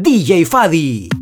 DJ Fadi.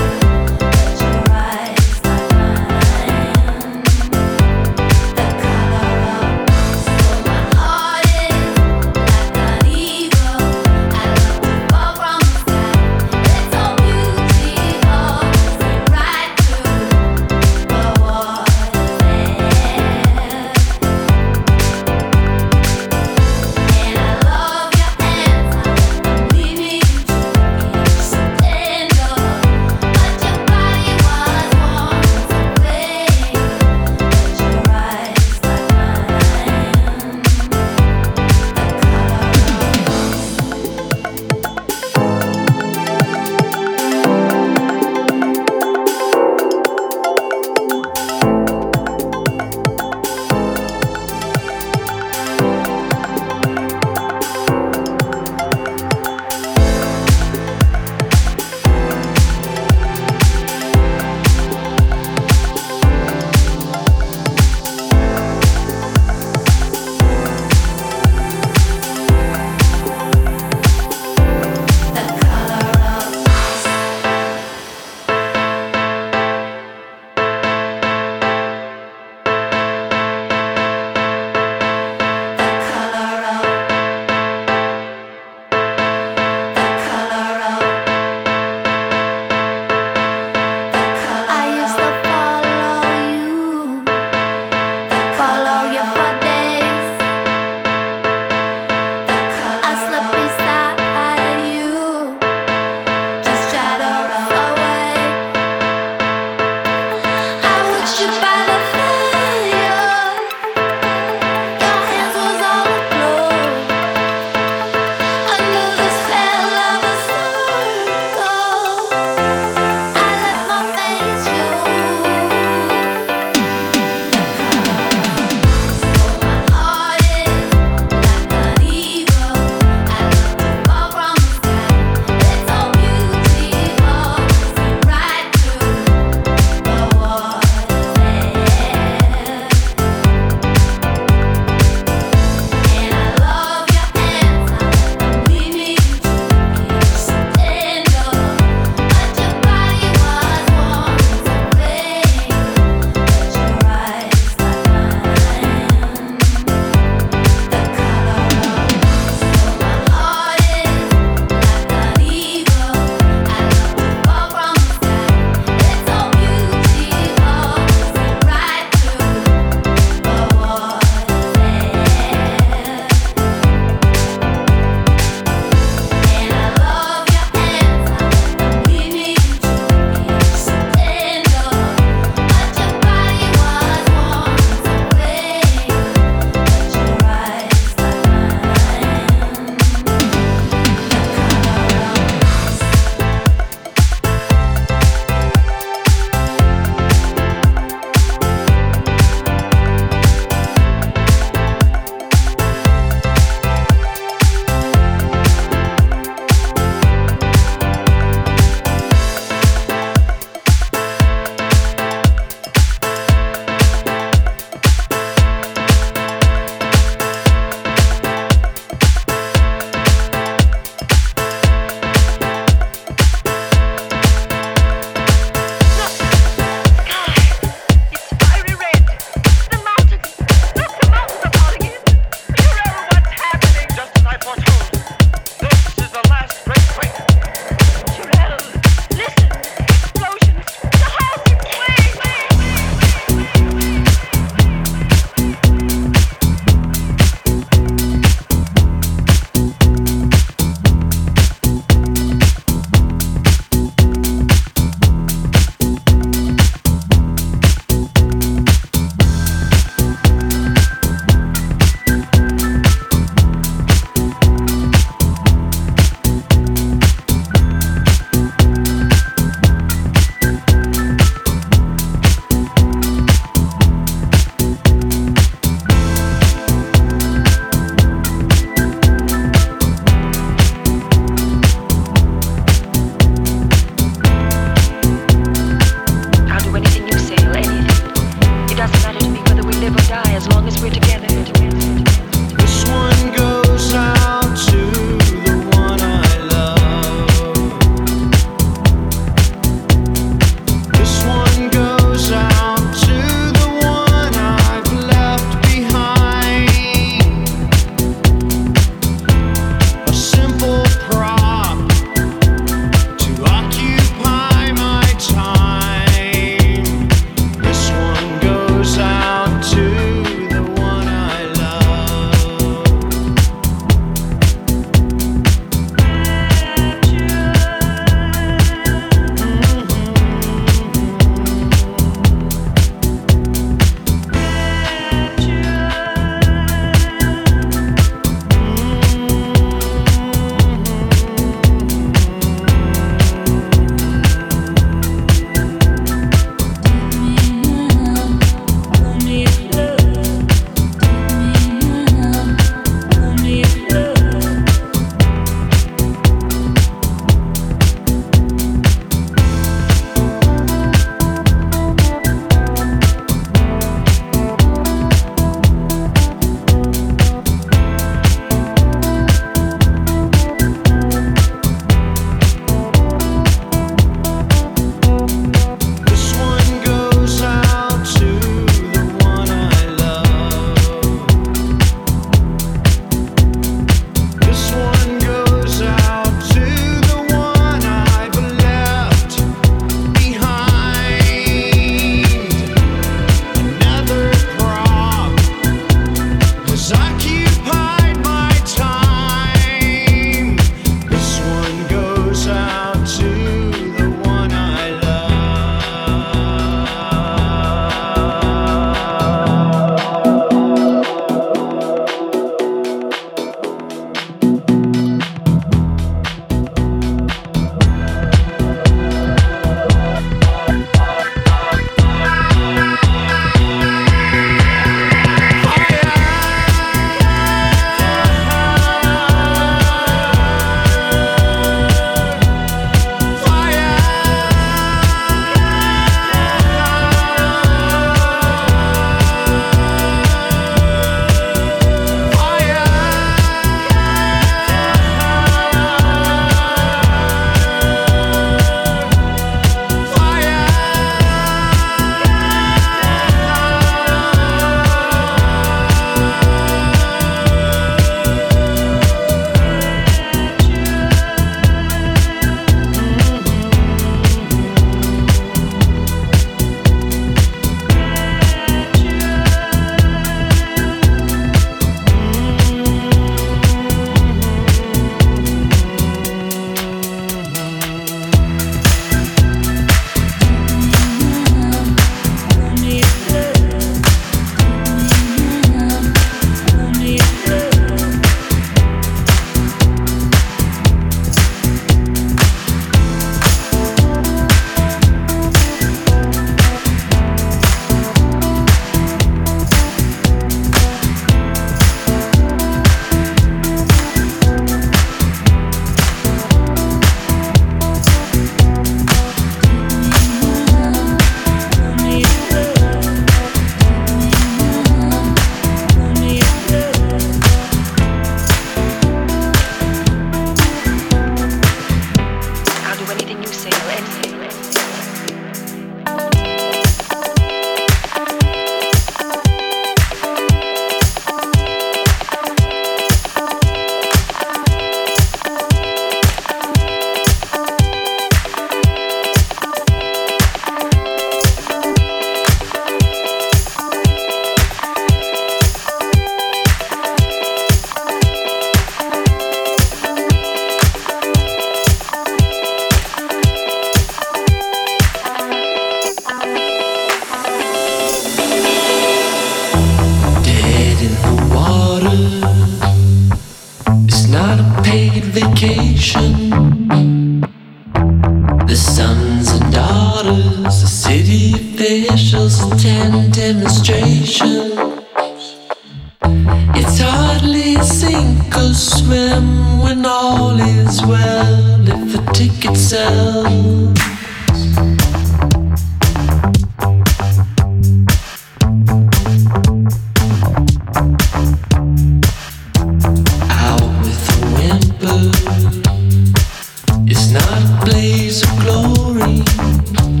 Fly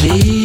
Please.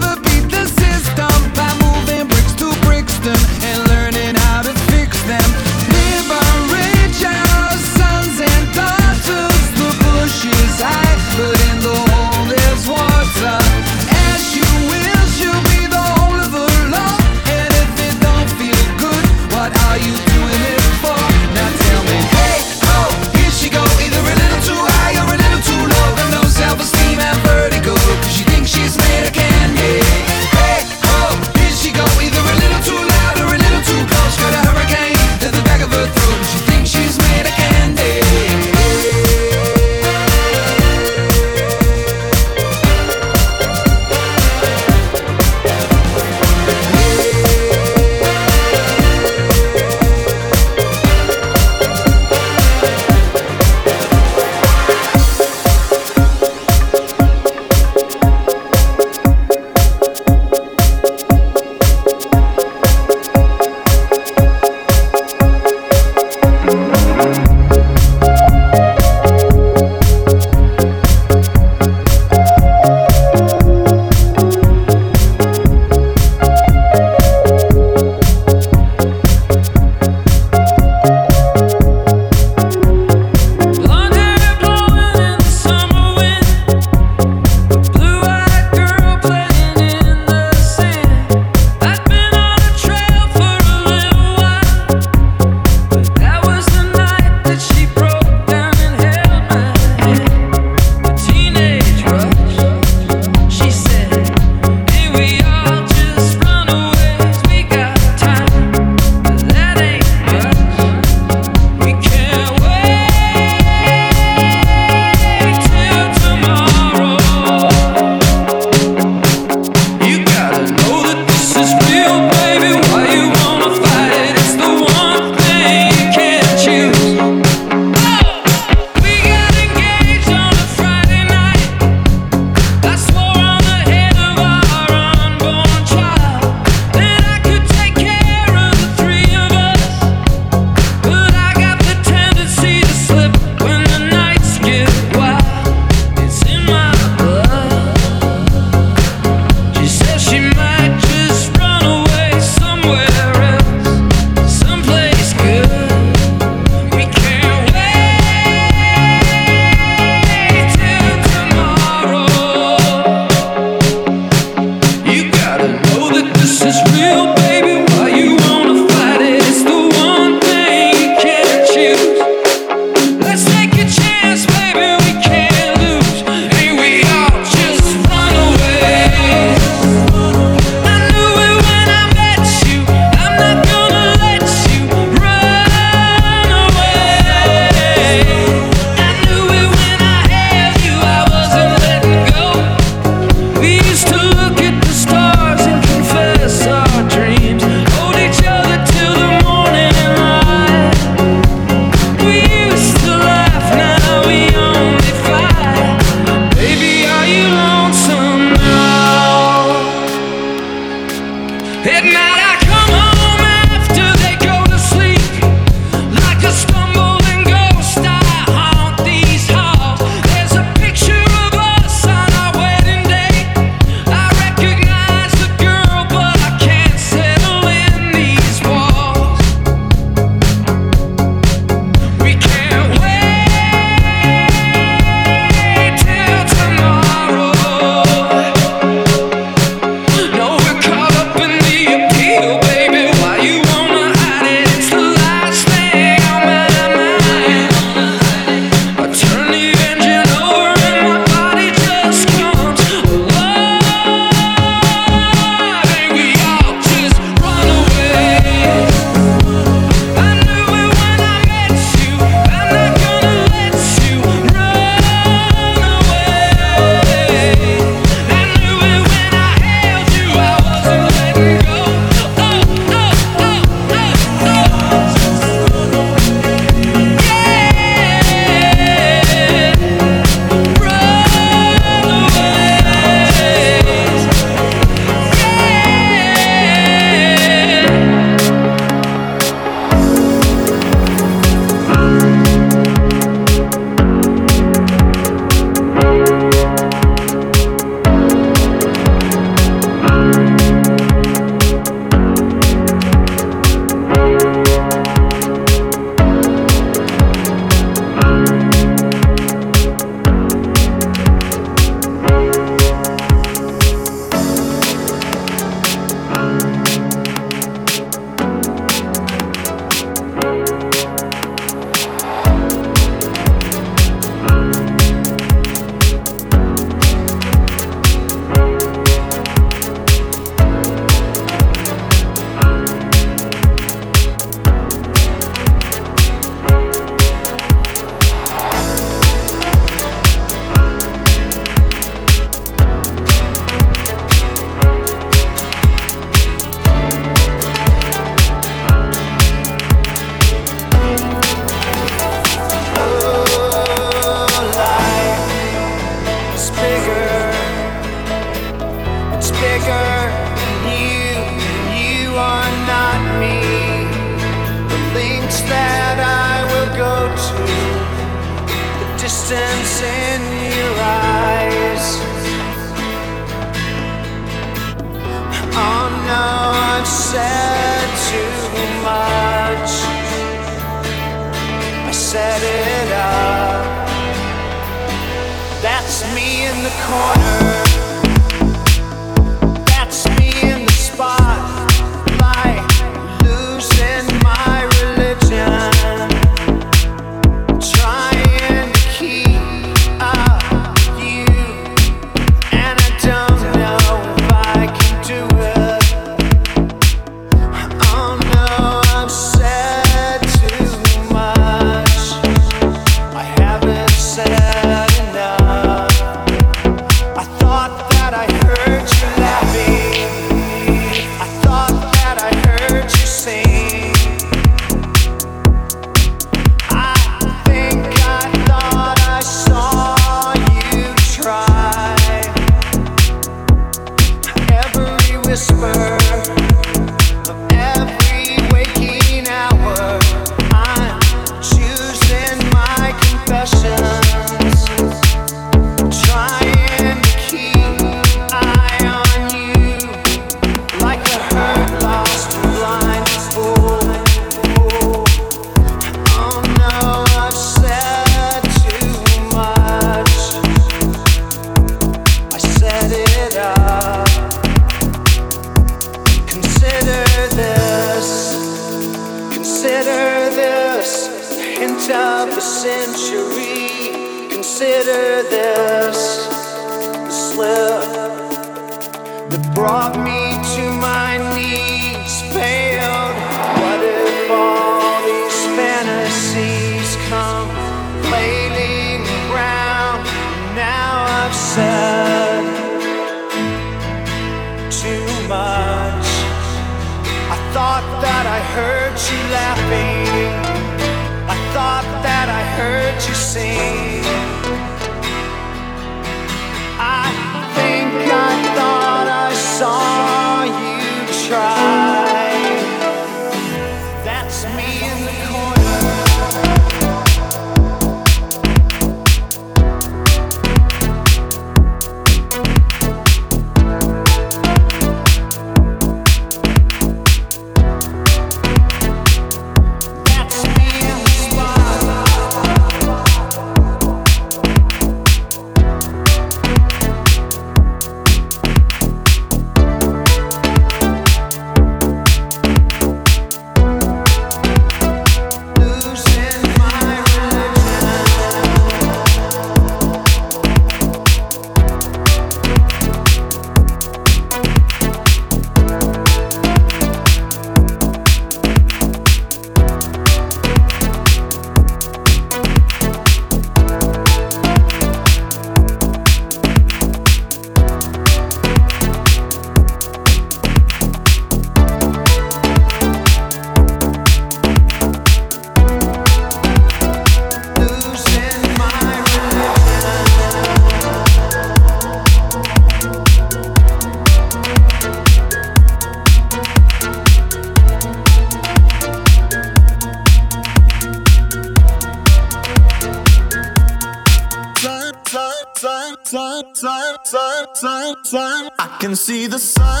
See the sun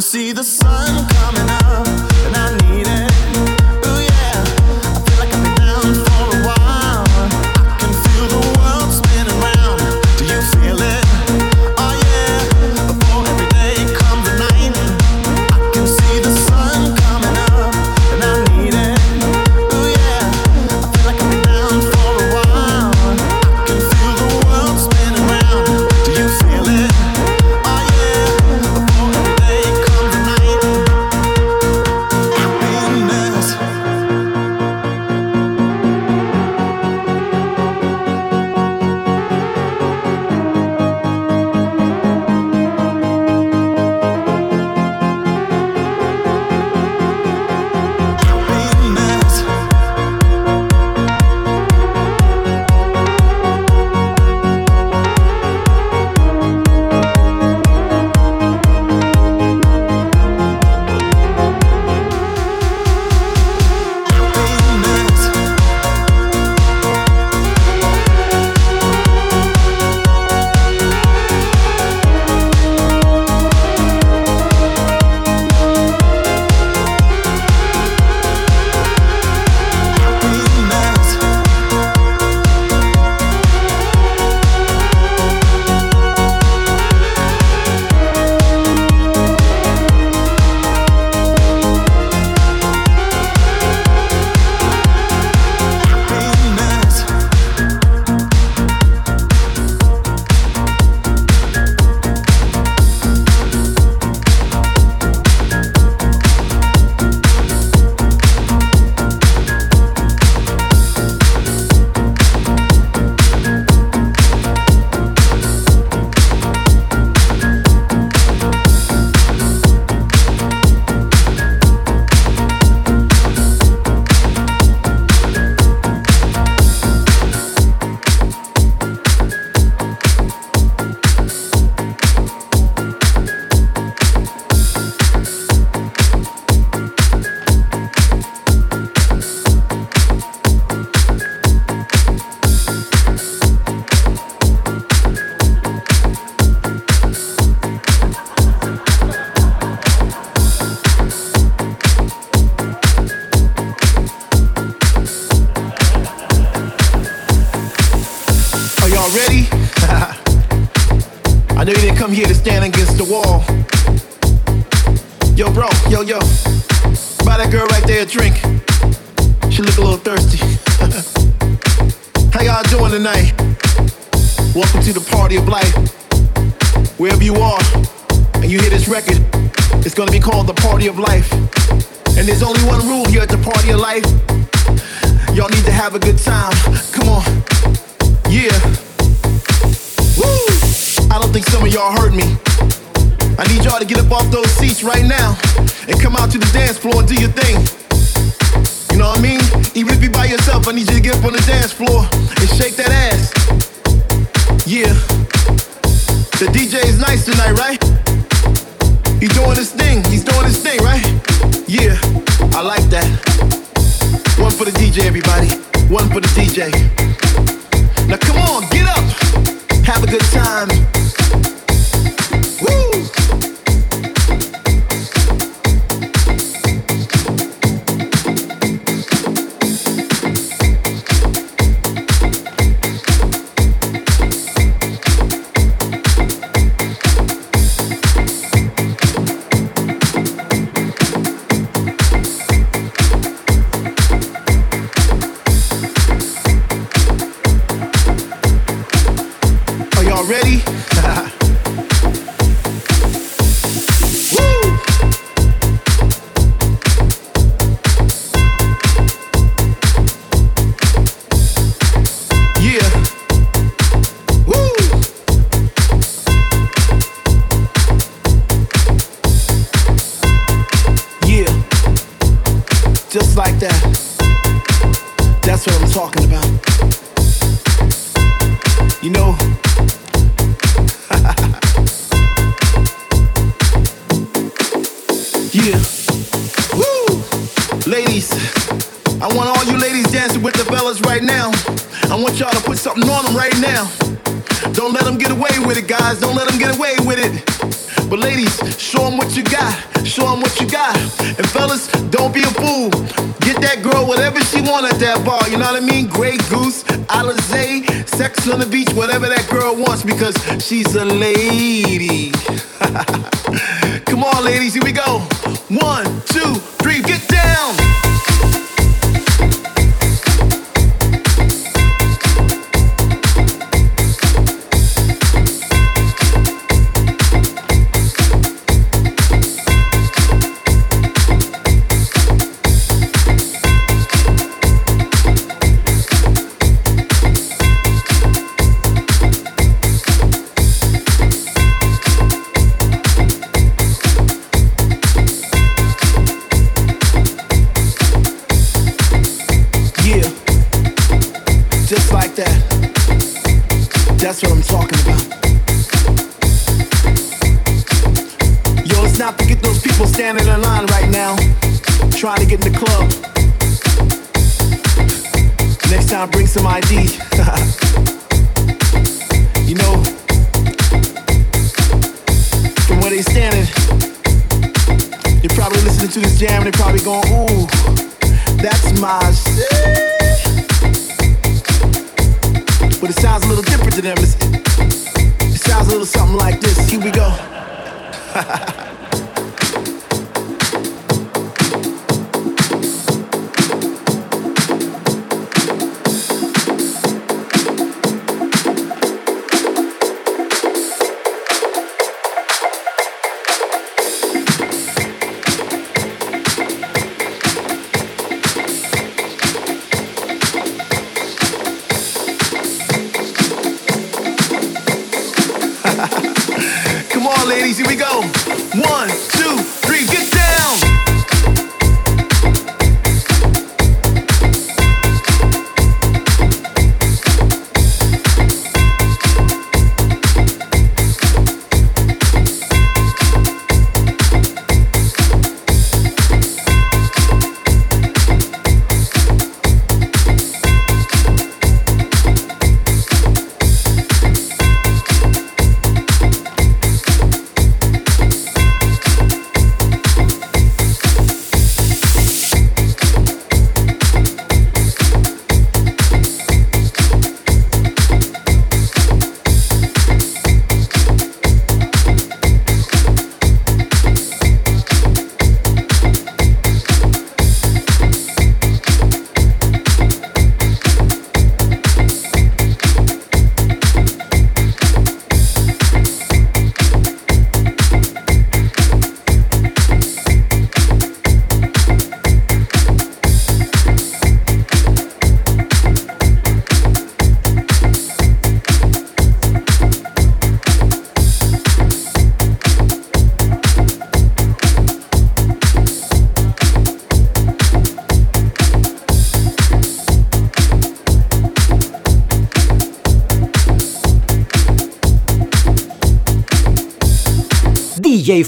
see the sun coming Yo, bro, yo, yo. Buy that girl right there a drink. She look a little thirsty. How y'all doing tonight? Welcome to the party of life. Wherever you are, and you hear this record, it's gonna be called the party of life. And there's only one rule here at the party of life. Y'all need to have a good time. Come on. Yeah. Woo! I don't think some of y'all heard me. I need y'all to get up off those seats right now and come out to the dance floor and do your thing. You know what I mean? Even if you're by yourself, I need you to get up on the dance floor and shake that ass. Yeah. The DJ is nice tonight, right? He's doing his thing. He's doing his thing, right? Yeah. I like that. One for the DJ, everybody. One for the DJ. Now come on, get up. Have a good time. You know, Yeah. Woo! Ladies, I want all you ladies dancing with the fellas right now. I want y'all to put something on them right now. Don't let them get away with it, guys. Don't let them get away with it. But ladies, show them what you got. Show them what you got. And fellas, don't be a fool. Get that girl whatever she want at that bar. You know what I mean? Grey Goose, Alizé, Sex on the Beach, whatever that girl wants because she's a lady. Come on, ladies, here we go. One, two, Time, bring some ID. you know, from where they standing, they're probably listening to this jam and they're probably going, ooh, that's my shit. But it sounds a little different to them. It's, it sounds a little something like this. Here we go.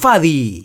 Fadi.